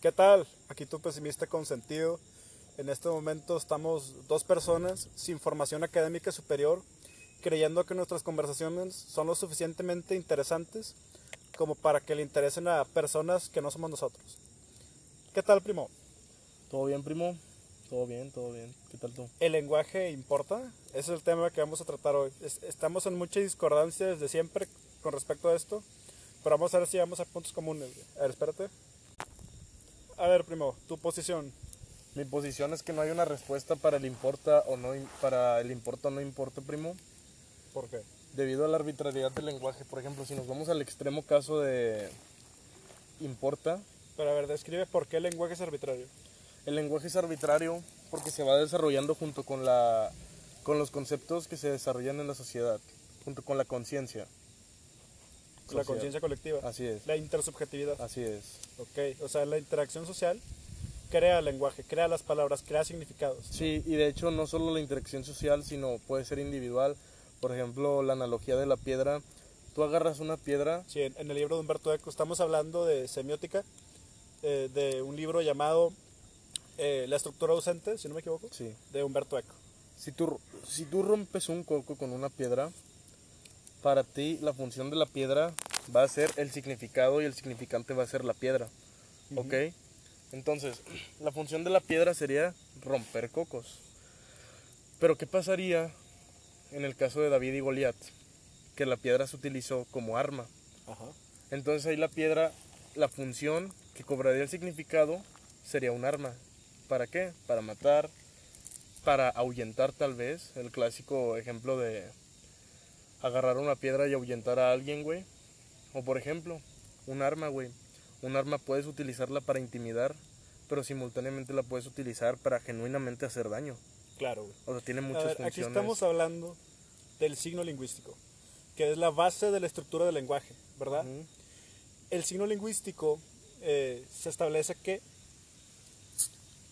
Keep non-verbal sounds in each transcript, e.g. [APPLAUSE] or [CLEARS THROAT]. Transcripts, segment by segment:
¿Qué tal? Aquí tu pesimista consentido. En este momento estamos dos personas sin formación académica superior creyendo que nuestras conversaciones son lo suficientemente interesantes como para que le interesen a personas que no somos nosotros. ¿Qué tal, primo? ¿Todo bien, primo? Todo bien, todo bien. ¿Qué tal tú? ¿El lenguaje importa? Ese es el tema que vamos a tratar hoy. Es- estamos en mucha discordancia desde siempre con respecto a esto, pero vamos a ver si vamos a puntos comunes. A ver, espérate. A ver, primo, tu posición. Mi posición es que no hay una respuesta para el importa o no para el importa o no importa, primo, ¿Por qué? debido a la arbitrariedad del lenguaje. Por ejemplo, si nos vamos al extremo caso de importa, Pero a ver, describe por qué el lenguaje es arbitrario. el lenguaje es arbitrario porque se va desarrollando junto con la con los conceptos que se desarrollan en la sociedad, junto con la conciencia. La conciencia colectiva. Así es. La intersubjetividad. Así es. Ok, o sea, la interacción social crea lenguaje, crea las palabras, crea significados. Sí, y de hecho no solo la interacción social, sino puede ser individual. Por ejemplo, la analogía de la piedra. Tú agarras una piedra, Sí, en, en el libro de Humberto Eco estamos hablando de semiótica, eh, de un libro llamado eh, La estructura ausente, si no me equivoco, sí. de Humberto Eco. Si tú, si tú rompes un coco con una piedra, para ti la función de la piedra va a ser el significado y el significante va a ser la piedra. ¿Ok? Entonces, [CLEARS THROAT] la función de la piedra sería romper cocos. Pero ¿qué pasaría en el caso de David y Goliat? Que la piedra se utilizó como arma. Ajá. Entonces ahí la piedra, la función que cobraría el significado sería un arma. ¿Para qué? Para matar, para ahuyentar tal vez. El clásico ejemplo de agarrar una piedra y ahuyentar a alguien, güey. O por ejemplo, un arma, güey. Un arma puedes utilizarla para intimidar, pero simultáneamente la puedes utilizar para genuinamente hacer daño. Claro, güey. O sea, tiene muchas ver, aquí funciones. estamos hablando del signo lingüístico, que es la base de la estructura del lenguaje, ¿verdad? El signo lingüístico eh, se establece que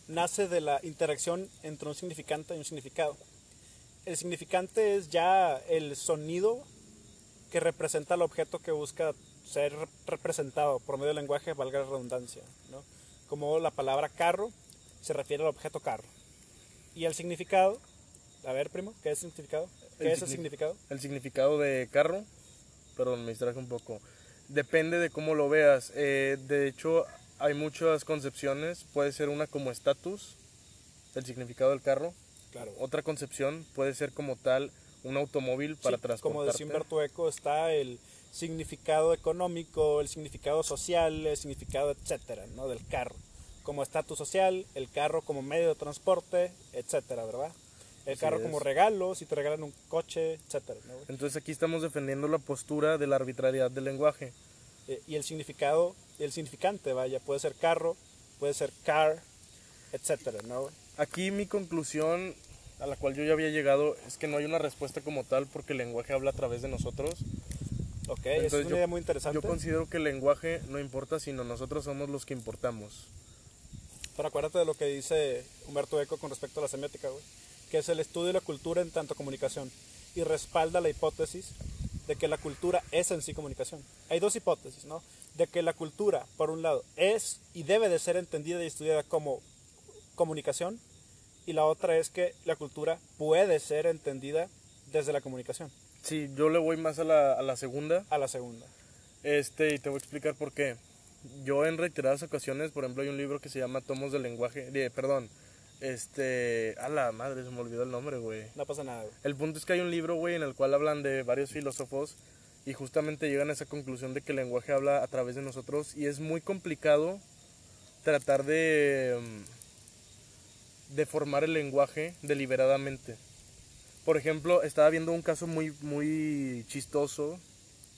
nace de la interacción entre un significante y un significado. El significante es ya el sonido que representa el objeto que busca ser rep- representado por medio del lenguaje, valga la redundancia. ¿no? Como la palabra carro se refiere al objeto carro. Y el significado, a ver, primo, ¿qué es el significado? ¿Qué El es el signi- significado? El significado de carro, perdón, me distraje un poco. Depende de cómo lo veas. Eh, de hecho, hay muchas concepciones. Puede ser una como estatus, el significado del carro. Claro. Otra concepción puede ser como tal un automóvil para Sí, transportarte. Como decía Humberto Eco, está el significado económico, el significado social, el significado, etcétera, ¿no? Del carro. Como estatus social, el carro como medio de transporte, etcétera, ¿verdad? El Así carro es. como regalo, si te regalan un coche, etcétera, ¿no? Entonces aquí estamos defendiendo la postura de la arbitrariedad del lenguaje. Eh, Y el significado, el significante, vaya, puede ser carro, puede ser car, etcétera, ¿no? Aquí mi conclusión a la cual yo ya había llegado es que no hay una respuesta como tal porque el lenguaje habla a través de nosotros. Ok, esa es Entonces una yo- idea muy interesante. Yo considero que el lenguaje no importa, sino nosotros somos los que importamos. Pero acuérdate de lo que dice Humberto Eco con respecto a la semiótica, güey, que es el estudio de la cultura en tanto comunicación y respalda la hipótesis de que la cultura es en sí comunicación. Hay dos hipótesis, ¿no? De que la cultura, por un lado, es y debe de ser entendida y estudiada como comunicación y la otra es que la cultura puede ser entendida desde la comunicación, Sí, yo le voy más a la, a la segunda. a la segunda. Este, y te voy a explicar por qué. Yo en reiteradas ocasiones, por ejemplo, hay un libro que se llama Tomos del lenguaje, de, perdón, este, a la madre, se me olvidó el nombre, güey. No pasa nada, güey. El punto es que hay un libro, güey, en el cual hablan de varios filósofos y justamente llegan a esa conclusión de que el lenguaje habla a través de nosotros y es muy complicado tratar de, mm, de formar el lenguaje deliberadamente. Por ejemplo, estaba viendo un caso muy, muy chistoso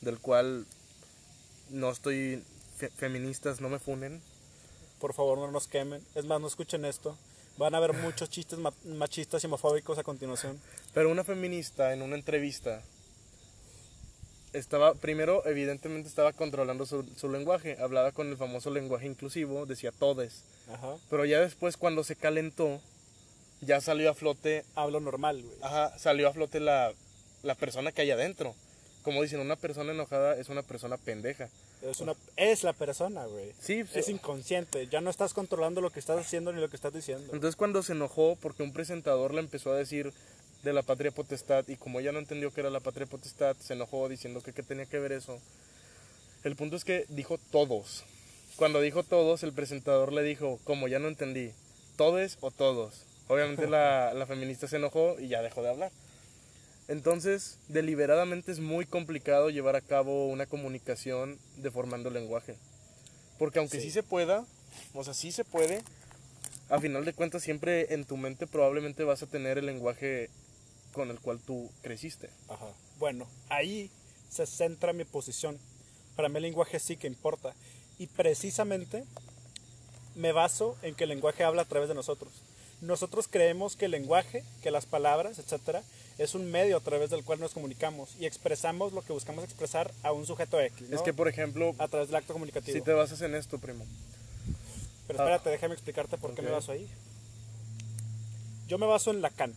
del cual no estoy, fe- feministas no me funen, Por favor, no nos quemen. Es más, no escuchen esto. Van a haber [LAUGHS] muchos chistes ma- machistas y homofóbicos a continuación. Pero una feminista en una entrevista estaba, primero, evidentemente estaba controlando su, su lenguaje, hablaba con el famoso lenguaje inclusivo, decía todes. Ajá. Pero ya después, cuando se calentó, ya salió a flote, Hablo normal, güey. ajá, salió a flote la, la persona que hay adentro. Como dicen, una persona enojada es una persona pendeja. Es, una, es la persona, güey. Sí, sí. Es inconsciente. Ya no estás controlando lo que estás haciendo ni lo que estás diciendo. Entonces cuando se enojó porque un presentador le empezó a decir de la patria potestad y como ella no entendió que era la patria potestad, se enojó diciendo que qué tenía que ver eso. El punto es que dijo todos. Cuando dijo todos, el presentador le dijo, como ya no entendí, todes o todos. Obviamente la, [LAUGHS] la feminista se enojó y ya dejó de hablar. Entonces, deliberadamente es muy complicado llevar a cabo una comunicación deformando el lenguaje. Porque aunque sí. Sí. se pueda, o sea, sí se puede, a final de cuentas siempre en tu mente probablemente vas a tener el lenguaje con el cual tú creciste. Ajá. Bueno, ahí se centra mi posición. Para mí el lenguaje sí que importa. Y precisamente me baso en que el lenguaje habla a través de nosotros. Nosotros creemos que el lenguaje, que las palabras, etcétera, es un medio a través del cual nos comunicamos y expresamos lo que buscamos expresar a un sujeto X, ¿no? Es que, por ejemplo, a través del acto comunicativo. si te basas en esto, primo. Pero espérate, déjame explicarte por qué me baso ahí. Yo me baso en Lacan.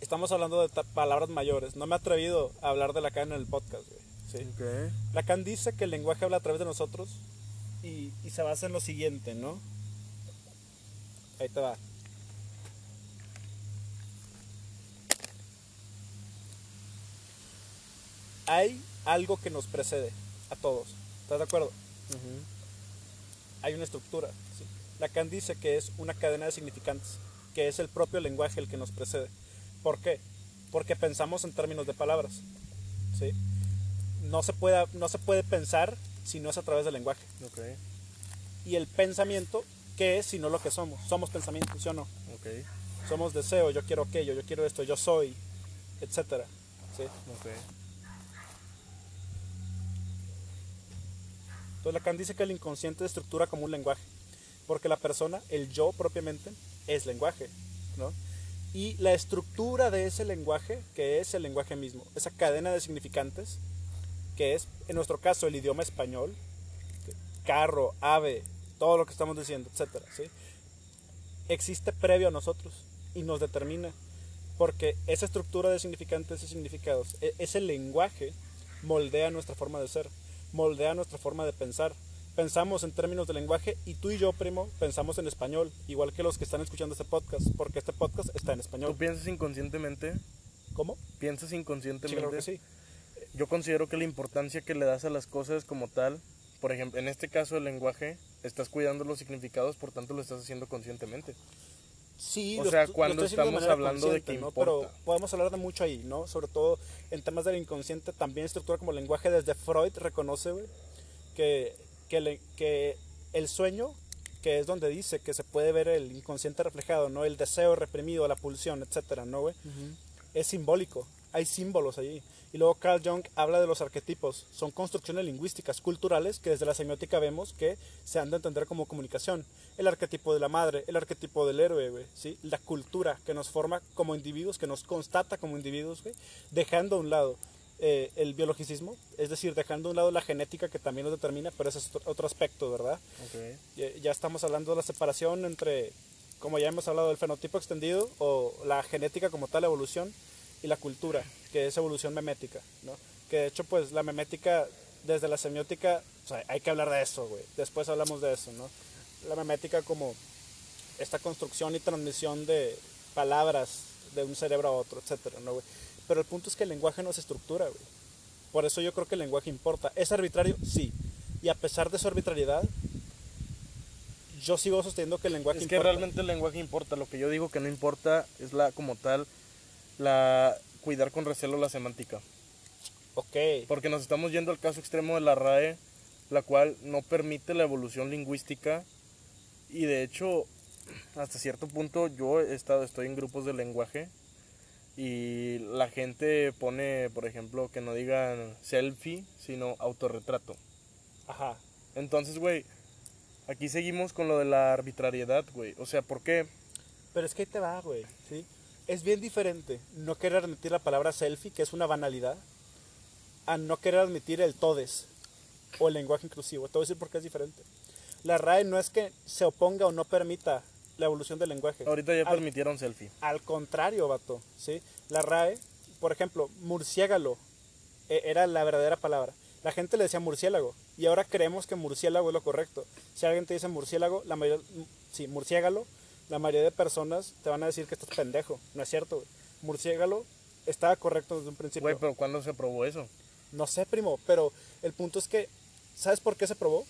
Estamos hablando de palabras mayores. No me he atrevido a hablar de Lacan en el podcast, güey. ¿sí? Ok. Lacan dice que el lenguaje habla a través de nosotros y, y se basa en lo siguiente, ¿no? Ahí te va. Hay algo que nos precede a todos. ¿Estás de acuerdo? Hay una estructura. ¿sí? Lacan dice que es una cadena de significantes, que es el propio lenguaje el que nos precede. ¿Por qué? Porque pensamos en términos de palabras. ¿sí? No, se puede, no se puede pensar si no es a través del lenguaje. Ok. Y el pensamiento, ¿qué es si no lo que somos? Somos pensamiento, ¿sí o no? Ok. Somos deseo, yo quiero aquello, yo quiero esto, yo soy, etcétera. ¿sí? Ok. Entonces Lacan dice que el inconsciente estructura como un lenguaje, porque la persona, el yo propiamente, es lenguaje, ¿no? Y la estructura de ese lenguaje, que es el lenguaje mismo, esa cadena de significantes, que es, en nuestro caso, el idioma español, carro, ave, todo lo que estamos diciendo, etcétera, ¿sí? existe previo a nosotros y nos determina, porque esa estructura de significantes y significados, e- ese lenguaje moldea nuestra forma de ser, moldea nuestra forma de pensar. Pensamos en términos de lenguaje y tú y yo, primo, pensamos en español, igual que los que están escuchando este podcast, porque este podcast está en ¿Tú español. piensas inconscientemente? ¿Cómo? ¿Piensas Sí, inconscientemente? claro que sí. Yo considero que la importancia que le das a las cosas como tal, por ejemplo, en este caso el lenguaje, estás cuidando los significados, por tanto lo estás haciendo conscientemente. Sí, O lo sea, lo cuando haciendo estamos manera hablando de que ¿no? importa. Pero podemos hablar de mucho ahí, ¿no? Sobre todo en temas del inconsciente, también estructura como lenguaje. Desde Freud reconoce, güey, que, que, le- que el sueño, que es donde dice que se puede ver el inconsciente reflejado, ¿no? El deseo reprimido, la pulsión, etcétera, ¿no, güey? Es simbólico, hay símbolos allí. Y luego Carl Jung habla de los arquetipos. Son construcciones lingüísticas, culturales, que desde la semiótica vemos que se han de entender como comunicación. El arquetipo de la madre, el arquetipo del héroe, güey, ¿sí? La cultura que nos forma como individuos, que nos constata como individuos, güey, dejando a un lado eh, el biologicismo, es decir, dejando a un lado la genética que también nos determina, pero ese es otro- aspecto, ¿verdad? Ok. Ya, ya estamos hablando de la separación entre, como ya hemos hablado, el fenotipo extendido o la genética como tal, evolución, y la cultura, que es evolución memética, ¿no? Que de hecho, pues la memética, desde la semiótica, o sea, hay que hablar de eso, güey. Después hablamos de eso, ¿no? La memética como esta construcción y transmisión de palabras de un cerebro a otro, etcétera, ¿no, güey? Pero el punto es que el lenguaje no se estructura, güey. Por eso yo creo que el lenguaje importa. ¿Es arbitrario? Sí. Y a pesar de su arbitrariedad, yo sigo sosteniendo que el lenguaje Es que importa. realmente el lenguaje importa. Lo que yo digo que no importa es la, como tal, la cuidar con recelo la semántica. Ok. Porque nos estamos yendo al caso extremo de la RAE, la cual no permite la evolución lingüística. Y de hecho, hasta cierto punto yo he estado, estoy en grupos de lenguaje y la gente pone, por ejemplo, que no digan selfie, sino autorretrato. Ajá. Entonces, güey, aquí seguimos con lo de la arbitrariedad, güey. O sea, ¿por qué? Pero es que ahí te va, güey. ¿sí? Es bien diferente no querer admitir la palabra selfie, que es una banalidad, a no querer admitir el todes o el lenguaje inclusivo. Te voy a decir por qué es diferente. La RAE no es que se oponga o no permita la evolución del lenguaje. Ahorita ya Al- permitieron selfie. Al contrario, vato, ¿sí? La RAE, por ejemplo, murciélago eh, era la verdadera palabra. La gente le decía murciélago Y ahora creemos que murciélago es lo correcto. Si alguien te dice murciélago, la mayoría, sí, murciégalo, la mayoría de personas te van a decir que estás pendejo. No es cierto, güey. Murciégalo estaba correcto desde un principio. Güey, pero ¿cuándo se probó eso? No sé, primo, pero el punto es que, ¿sabes por qué se probó?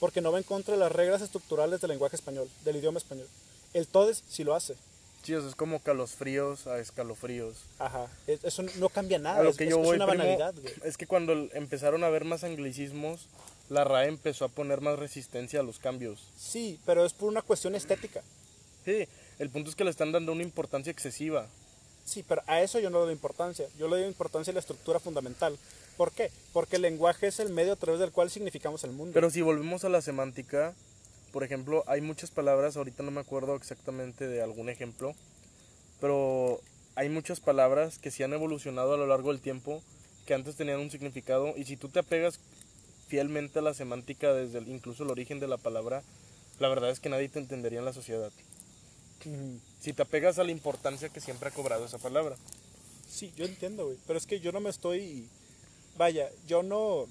Porque no va en contra de las reglas estructurales del lenguaje español, del idioma español. El todes sí lo hace. Sí, es como calosfríos a escalofríos. Ajá. Es- Eso no cambia nada. A lo que es- yo es voy, una primo, banalidad, güey. es que cuando empezaron a haber más anglicismos, la RAE empezó a poner más resistencia a los cambios. Sí, pero es por una cuestión estética. Sí, el punto es que le están dando una importancia excesiva. Sí, pero a eso yo no le doy importancia. Yo le doy importancia a la estructura fundamental. ¿Por qué? Porque el lenguaje es el medio a través del cual significamos el mundo. Pero si volvemos a la semántica, por ejemplo, hay muchas palabras, ahorita no me acuerdo exactamente de algún ejemplo, pero hay muchas palabras que sí han evolucionado a lo largo del tiempo, que antes tenían un significado, y si tú te apegas fielmente a la semántica desde el- incluso el origen de la palabra, la verdad es que nadie te entendería en la sociedad. Si te apegas a la importancia que siempre ha cobrado esa palabra. Sí, yo entiendo, güey. Pero es que yo no me estoy. Vaya, yo no.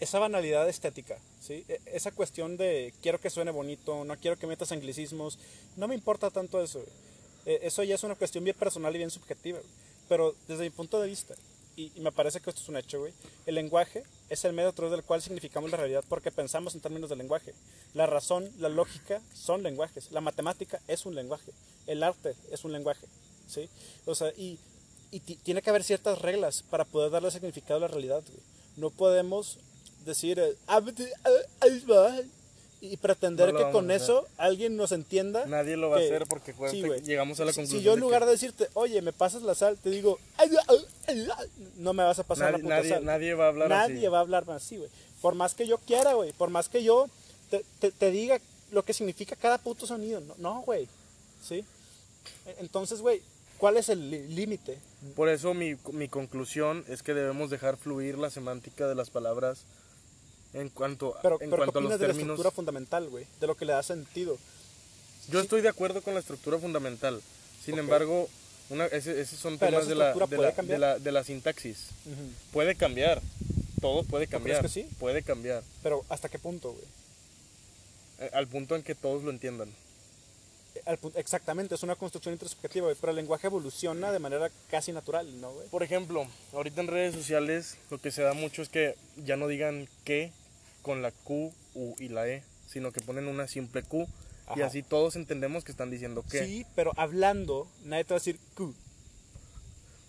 Esa banalidad estética, ¿sí? E- Esa cuestión de quiero que suene bonito, no quiero que metas anglicismos. No me importa tanto eso. Eh, Eso ya es una cuestión bien personal y bien subjetiva. Pero desde mi punto de vista, y, y me parece que esto es un hecho, güey, el lenguaje es el medio a través del cual significamos la realidad porque pensamos en términos de lenguaje. La razón, la lógica son lenguajes. La matemática es un lenguaje. El arte es un lenguaje, ¿sí? O sea, y, y ti- tiene que haber ciertas reglas para poder darle significado a la realidad, güey. No podemos decir eh, "Ah, ah, ahí va", y pretender No que con eso alguien nos entienda. Nadie lo va a hacer porque sí, llegamos a la Si- conclusión. Si yo en de que lugar de decirte, oye, me pasas la sal, te digo, no me vas a pasar la nadie, puta nadie, sal. nadie va a hablar Nadie así. va a hablar así, güey. Por más que yo quiera, güey. Por más que yo te, te- te diga lo que significa cada puto sonido. No, no, güey. ¿Sí? E- Entonces, güey, ¿cuál es el límite? Por eso mi, mi conclusión es que debemos dejar fluir la semántica de las palabras en cuanto, Pero, en pero ¿qué cuanto a los opinas de la términos. estructura fundamental, güey? De lo que le da sentido. Yo estoy de acuerdo con la estructura fundamental. Sin embargo, una, ese- esos son Pero temas de la, de, la, cambiar. de, la, de la sintaxis. Puede cambiar. Todo puede cambiar. crees que sí? Puede cambiar. Pero ¿hasta qué punto, güey? Eh, Al punto en que todos lo entiendan. Exactamente, es una construcción güey. Pero el lenguaje evoluciona de manera casi natural, ¿no, güey? Por ejemplo, ahorita en redes sociales lo que se da mucho es que ya no digan que con la Q, U y la E, sino que ponen una simple Q y así todos entendemos que están diciendo que. Sí, pero hablando, nadie te va a decir Q.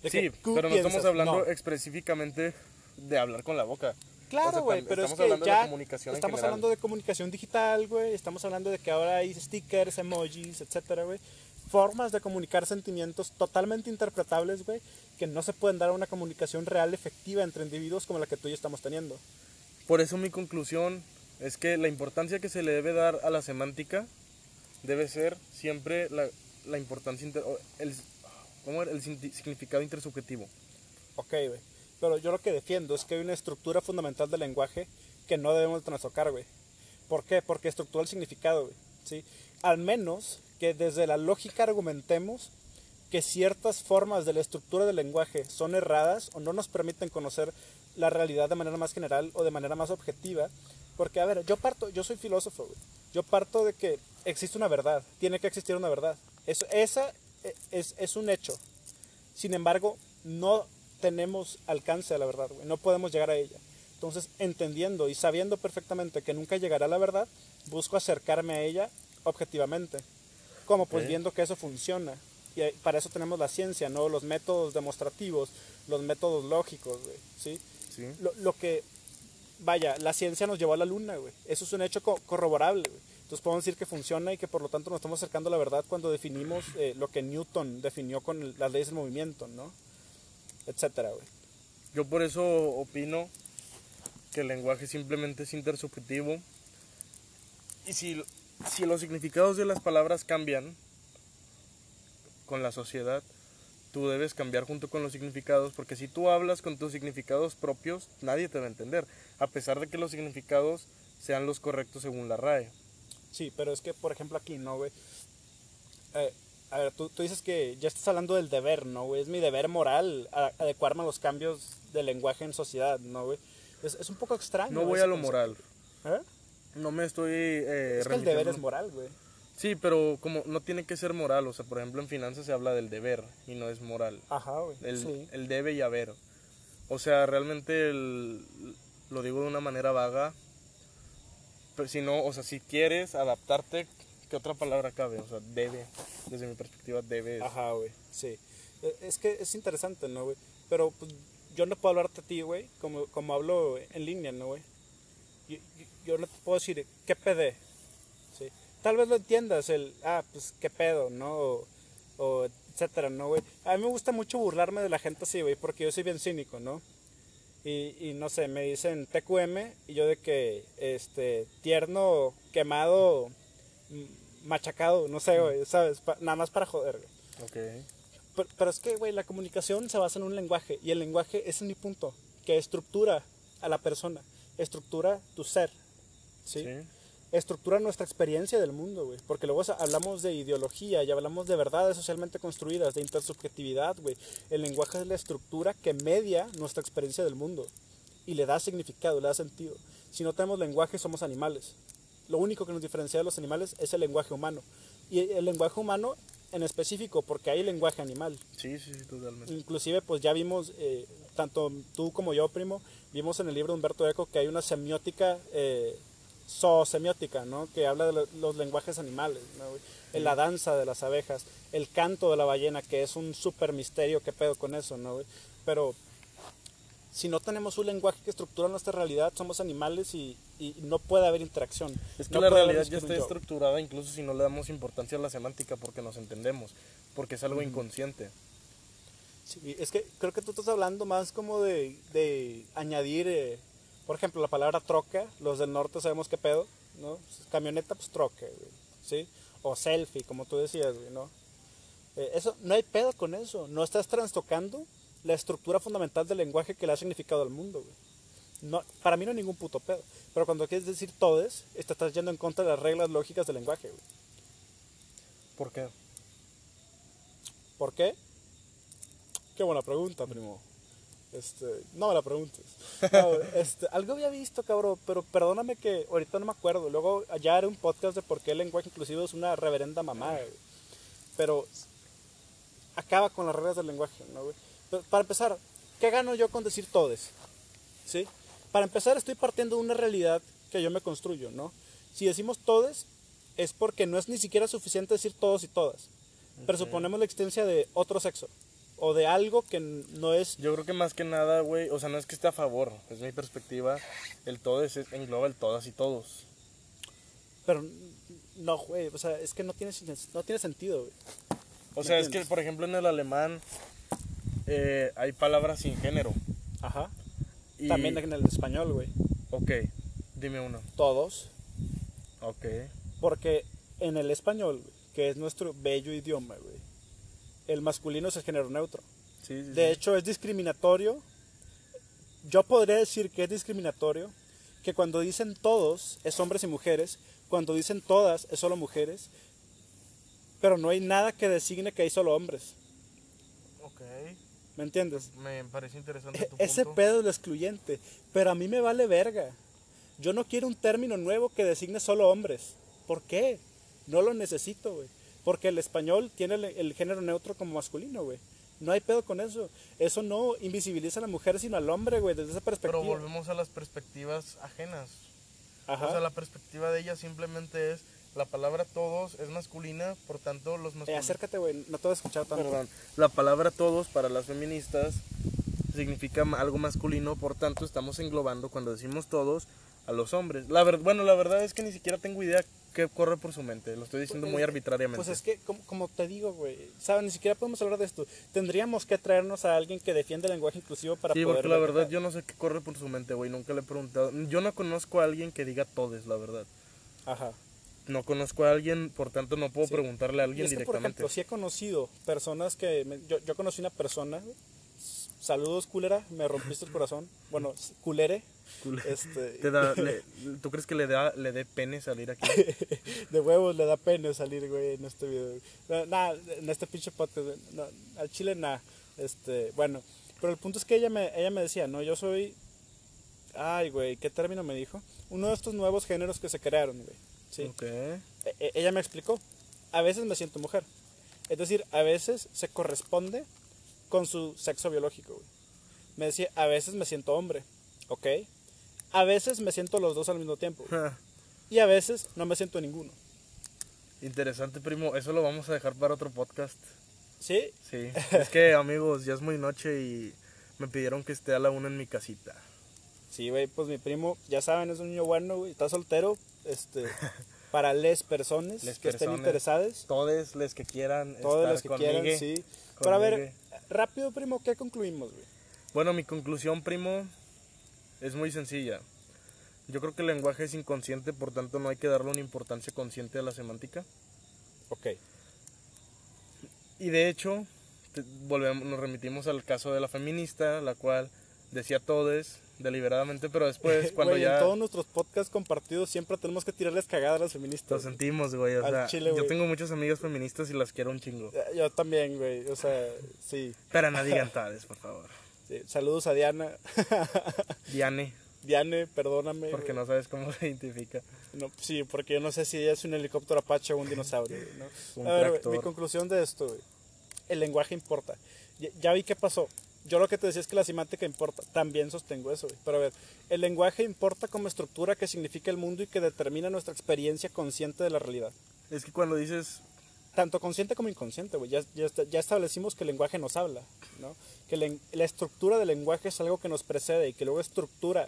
De Sí, Q pero no estamos hablando no. específicamente de hablar con la boca. O Claro, sea, güey, tam- pero es que de ya comunicación estamos hablando de comunicación digital, güey, estamos hablando de que ahora hay stickers, emojis, etcétera, güey. Formas de comunicar sentimientos totalmente interpretables, güey, que no se pueden dar a una comunicación real efectiva entre individuos como la que tú y yo estamos teniendo. Por eso mi conclusión es que la importancia que se le debe dar a la semántica debe ser siempre la, la importancia, inter- o el, ¿cómo era? el significado intersubjetivo. Ok, güey. Pero yo lo que defiendo es que hay una estructura fundamental del lenguaje que no debemos trastocar, güey. ¿Por qué? Porque estructura el significado, güey. ¿sí? Al menos que desde la lógica argumentemos que ciertas formas de la estructura del lenguaje son erradas o no nos permiten conocer la realidad de manera más general o de manera más objetiva. Porque, a ver, yo parto, yo soy filósofo, güey. Yo parto de que existe una verdad, tiene que existir una verdad. Eso, esa eh, es, es un hecho. Sin embargo, no tenemos alcance a la verdad, güey. No podemos llegar a ella. Entonces, entendiendo y sabiendo perfectamente que nunca llegará a la verdad, busco acercarme a ella objetivamente. Como pues viendo que eso funciona. Y para eso tenemos la ciencia, ¿no? Los métodos demostrativos, los métodos lógicos, güey. ¿Sí? ¿sí? Lo, lo que, vaya, la ciencia nos llevó a la luna, güey. Eso es un hecho co- corroborable, güey. Entonces podemos decir que funciona y que por lo tanto nos estamos acercando a la verdad cuando definimos eh, lo que Newton definió con el- las leyes del movimiento, ¿no? Etcétera, güey. Yo por eso opino que el lenguaje simplemente es intersubjetivo. Y si, si los significados de las palabras cambian con la sociedad, tú debes cambiar junto con los significados, porque si tú hablas con tus significados propios, nadie te va a entender, a pesar de que los significados sean los correctos según la RAE. Sí, pero es que, por ejemplo, aquí, ¿no, güey? Eh, a ver, tú, tú dices que ya estás hablando del deber, ¿no, güey? Es mi deber moral a- adecuarme a los cambios del lenguaje en sociedad, ¿no, güey? Es, es un poco extraño. No voy a lo moral. ¿Eh? No me estoy... eh, Es que el deber es moral, güey. Sí, pero como no tiene que ser moral. O sea, por ejemplo, en finanzas se habla del deber y no es moral. Ajá, güey. El, Sí. el debe y haber. O sea, realmente el- lo digo de una manera vaga. Pero si no, o sea, si quieres adaptarte, ¿qué otra palabra cabe? O sea, debe. Desde mi perspectiva, debe. Ajá, güey, sí. Eh, Es que es interesante, ¿no, güey? Pero pues, yo no puedo hablarte a ti, güey, como, como hablo en línea, ¿no, güey? Yo, no te puedo decir, ¿qué pedé? ¿Sí? Tal vez lo entiendas, el, ah, pues, ¿qué pedo, no? O, etcétera, ¿no, güey? A mí me gusta mucho burlarme de la gente así, güey, porque yo soy bien cínico, ¿no? Y, y no sé, me dicen TQM y yo de que, este, tierno, quemado, machacado, no sé, güey, ¿sabes? Pa- nada más para joder, güey. Ok. Pero, pero es que, güey, la comunicación se basa en un lenguaje. Y el lenguaje es mi punto. Que estructura a la persona. Estructura tu ser. ¿sí? Sí. Estructura nuestra experiencia del mundo, güey. Porque luego hablamos de ideología y hablamos de verdades socialmente construidas, de intersubjetividad, güey. El lenguaje es la estructura que media nuestra experiencia del mundo. Y le da significado, le da sentido. Si no tenemos lenguaje, somos animales. Lo único que nos diferencia de los animales es el lenguaje humano. Y el lenguaje humano en específico, porque hay lenguaje animal. Sí, sí, sí, totalmente. Inclusive, pues ya vimos, eh, tanto tú como yo, primo, vimos en el libro de Humberto Eco que hay una semiótica, eh, zoosemiótica, ¿no? Que habla de lo- los lenguajes animales, ¿no? Eh, La danza de las abejas, el canto de la ballena, que es un súper misterio, ¿qué pedo con eso, no? Pero si no tenemos un lenguaje que estructura nuestra realidad, somos animales y, y no puede haber interacción. Es que No la realidad ya está estructurada incluso si no le damos importancia a la semántica porque nos entendemos, porque es algo inconsciente. Sí, es que creo que tú estás hablando más como de, de añadir, eh, por ejemplo, la palabra troca, los del norte sabemos qué pedo, ¿no? Camioneta, pues troca, ¿sí? O selfie, como tú decías, ¿no? Eh, eso, no hay pedo con eso, no estás trastocando la estructura fundamental del lenguaje que le ha significado al mundo, güey. No, para mí no hay ningún puto pedo, pero cuando quieres decir todes, te estás yendo en contra de las reglas lógicas del lenguaje, güey. ¿Por qué? ¿Por qué? Qué buena pregunta, primo. Este, no me la preguntes. No, [LAUGHS] este, algo había visto, cabrón, pero perdóname que ahorita no me acuerdo. Luego allá era un podcast de por qué el lenguaje inclusivo es una reverenda mamada, güey. Pero acaba con las reglas del lenguaje, ¿no, güey? Para empezar, ¿qué gano yo con decir todes? ¿Sí? Para empezar, estoy partiendo de una realidad que yo me construyo, ¿no? Si decimos todes, es porque no es ni siquiera suficiente decir todos y todas. Presuponemos la existencia de otro sexo o de algo que no es Yo creo que más que nada, güey, o sea, no es que esté a favor, es mi perspectiva, el todo es, engloba el todas y todos. pero no güey o sea es que no tiene no tiene sentido güey O ¿Me sea, es que, por ejemplo, en el alemán eh, hay palabras sin género. ajá Y, también en el español güey Ok, dime uno. todos Ok. porque en el español güey, que es nuestro bello idioma güey el masculino es el género neutro Sí, sí, De sí. hecho, es discriminatorio. Yo podría decir que es discriminatorio que cuando dicen todos es hombres y mujeres, cuando dicen todas es solo mujeres, pero no hay nada que designe que hay solo hombres. ¿Me entiendes? me parece interesante E- tu Ese punto. pedo es lo excluyente, pero a mí me vale verga. Yo no quiero un término nuevo que designe solo hombres. ¿Por qué? No lo necesito, güey. Porque el español tiene el, el género neutro como masculino, güey. No hay pedo con eso. Eso no invisibiliza a la mujer, sino al hombre, güey, desde esa perspectiva. Pero volvemos a las perspectivas ajenas. Ajá. O sea, la perspectiva de ella simplemente es la palabra todos es masculina, por tanto los Eh, masculinos. acércate, güey. No te voy a escuchar tanto. Perdón. La palabra todos para las feministas significa algo masculino, por tanto estamos englobando cuando decimos todos a los hombres. La ver- bueno, la verdad es que ni siquiera tengo idea qué corre por su mente, lo estoy diciendo muy Eh, arbitrariamente. Pues es que, como, como te digo, güey, ¿sabes? Ni siquiera podemos hablar de esto. Tendríamos que traernos a alguien que defienda el lenguaje inclusivo para Sí, poder... porque la ver- verdad yo no sé qué corre por su mente, güey, nunca le he preguntado. Yo no conozco a alguien que diga todes, la verdad. Ajá. No conozco a alguien, por tanto no puedo Sí. preguntarle a Y alguien es que, por directamente. ejemplo, sí he conocido personas que... me- yo, yo conocí una persona... Saludos, culera. Me rompiste el corazón. Bueno, culere. Culere. Este, [LAUGHS] Te da- [LAUGHS] le- ¿Tú crees que le da le dé pene salir aquí? [LAUGHS] de huevos le da pena salir, güey, en este video. Nada, en este pinche podcast. No, al chile nada. Este, bueno, pero el punto es que ella me, ella me decía, no, yo soy Ay, güey, ¿qué término me dijo? Uno de estos nuevos géneros que se crearon, güey. Sí. Ok. E- e- ella me explicó. A veces me siento mujer. Es decir, a veces se corresponde con su sexo biológico, güey. Me decía, a veces me siento hombre. Ok. A veces me siento los dos al mismo tiempo. Y a veces no me siento ninguno. Interesante, primo. Eso lo vamos a dejar para otro podcast. ¿Sí? Sí. es que, [LAUGHS] amigos, ya es muy noche y me pidieron que esté a la una en mi casita. Sí, güey, pues mi primo, ya saben, es un niño bueno, güey. Está soltero. Este, [LAUGHS] para les personas Les que estén interesadas. Todos los que quieran Todos estar los que conmigo. quieran, sí. Pero a ver, rápido, primo, ¿qué concluimos, güey? Bueno, mi conclusión, primo, es muy sencilla. Yo creo que el lenguaje es inconsciente, por tanto no hay que darle una importancia consciente a la semántica. Ok. Y de hecho, volvemos, nos remitimos al caso de la feminista, la cual decía todes deliberadamente, pero después [LAUGHS] cuando Güey, ya En todos nuestros podcasts compartidos siempre tenemos que tirarles cagadas a las feministas. lo sentimos, güey. O Al sea, chile, yo güey. tengo muchas amigas feministas y las quiero un chingo. Eh, Yo también, güey. O sea, sí. Pero no digan [LAUGHS] todes, por favor. sí. Saludos a Diana. [LAUGHS] Diane, Diane, perdóname. porque güey. no sabes cómo se identifica. No, sí, porque yo no sé si ella es un helicóptero Apache o un dinosaurio. güey, ¿no? Un a ver, mi conclusión de esto, güey. El lenguaje importa. Ya, ya vi qué pasó. Yo lo que te decía es que la semántica importa. También sostengo eso, güey. Pero a ver, el lenguaje importa como estructura que significa el mundo y que determina nuestra experiencia consciente de la realidad. Es que cuando dices Tanto consciente como inconsciente, güey. Ya, ya, ya establecimos que el lenguaje nos habla, ¿no? Que len- la estructura del lenguaje es algo que nos precede y que luego estructura,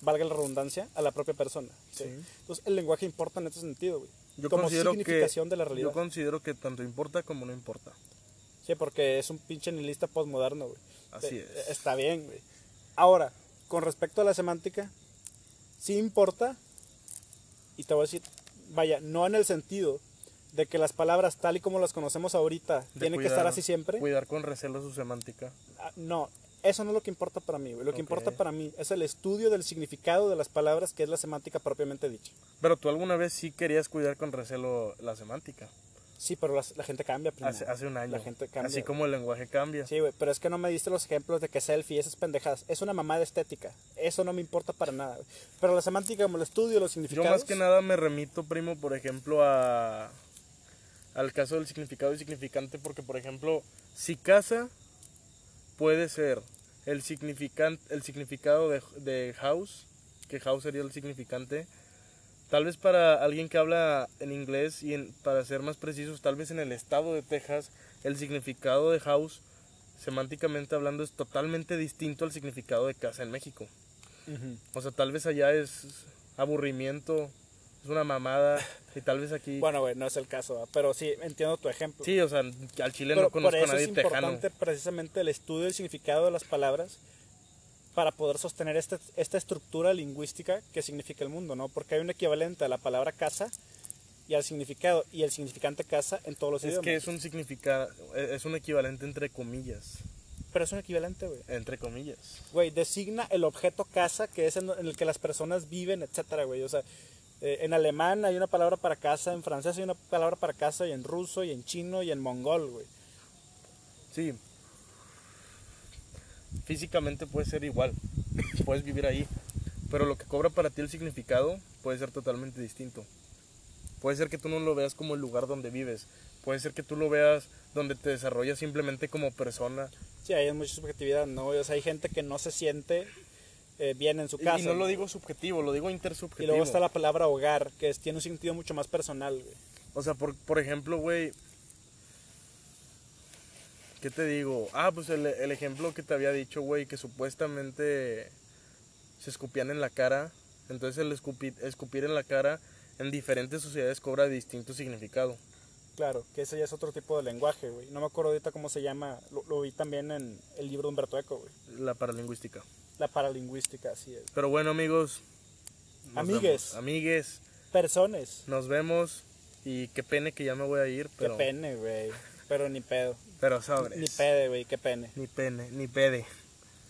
valga la redundancia, a la propia persona. ¿sí? Sí. Entonces, el lenguaje importa en ese sentido, güey. Yo como considero que significación de la realidad. yo considero que tanto importa como no importa. Sí, porque es un pinche nihilista postmoderno, güey. Así es. Está bien, güey. Ahora, con respecto a la semántica, sí importa, y te voy a decir, vaya, no en el sentido de que las palabras tal y como las conocemos ahorita De tienen que cuidar- estar así siempre. Cuidar con recelo su semántica. Ah, No, eso no es lo que importa para mí, güey. Lo que Ok. importa para mí es el estudio del significado de las palabras, que es la semántica propiamente dicha. Pero tú alguna vez sí querías cuidar con recelo la semántica. Sí, pero la, gente cambia, primo. Hace, hace un año. La gente cambia. Así como el lenguaje cambia. Sí, güey, pero es que no me diste los ejemplos de que selfie, esas pendejadas. Es una mamada estética. Eso no me importa para nada, güey. Pero la semántica, como el estudio, los Yo significados. más que nada me remito, primo, por ejemplo, a al caso del significado y significante, porque por ejemplo, si casa puede ser el significante, el significado de, de house, que house sería el significante, tal vez para alguien que habla en inglés y en- para ser más precisos, tal vez en el estado de Texas, el significado de house, semánticamente hablando, es totalmente distinto al significado de casa en México. O sea, tal vez allá es aburrimiento, es una mamada, y tal vez aquí... [LAUGHS] Bueno, güey, no es el caso, pero sí, entiendo tu ejemplo. sí, o sea, al chile pero no por conozco a eso nadie es tejano. importante precisamente el estudio del significado de las palabras para poder sostener este- esta estructura lingüística que significa el mundo, ¿no? Porque hay un equivalente a la palabra casa y al significado y el significante casa en todos los Es idiomas. que es un significado, es un equivalente entre comillas, Pero es un equivalente, güey. entre comillas. Güey, designa el objeto casa, que es en, en el que las personas viven, etcétera, güey. O sea, eh, en alemán hay una palabra para casa, en francés hay una palabra para casa, y en ruso, y en chino, y en mongol, güey. Sí. Físicamente puede ser igual, puedes vivir ahí, pero lo que cobra para ti el significado puede ser totalmente distinto. Puede ser que tú no lo veas como el lugar donde vives, puede ser que tú lo veas donde te desarrollas simplemente como persona. Sí, hay mucha subjetividad, ¿no? O sea, hay gente que no se siente eh, bien en su casa. y no lo digo subjetivo, lo digo intersubjetivo. Y luego está la palabra hogar, que es- tiene un sentido mucho más personal, güey. O sea, por, por ejemplo, güey. ¿Qué te digo? Ah, pues el, el ejemplo que te había dicho, güey, que supuestamente se escupían en la cara. Entonces el escupir, escupir en la cara en diferentes sociedades cobra distinto significado. Claro, que ese ya es otro tipo de lenguaje, güey. No me acuerdo ahorita cómo se llama. Lo, lo vi también en el libro de Humberto Eco, güey. La paralingüística. La paralingüística, así es. Pero bueno, amigos. Amigues. vemos. Amigues. Personas. Nos vemos. Y qué pene que ya me voy a ir. Pero, Qué pene, güey. Pero ni pedo. Pero sobres. Ni pede, güey, qué pene. Ni pene, ni pede.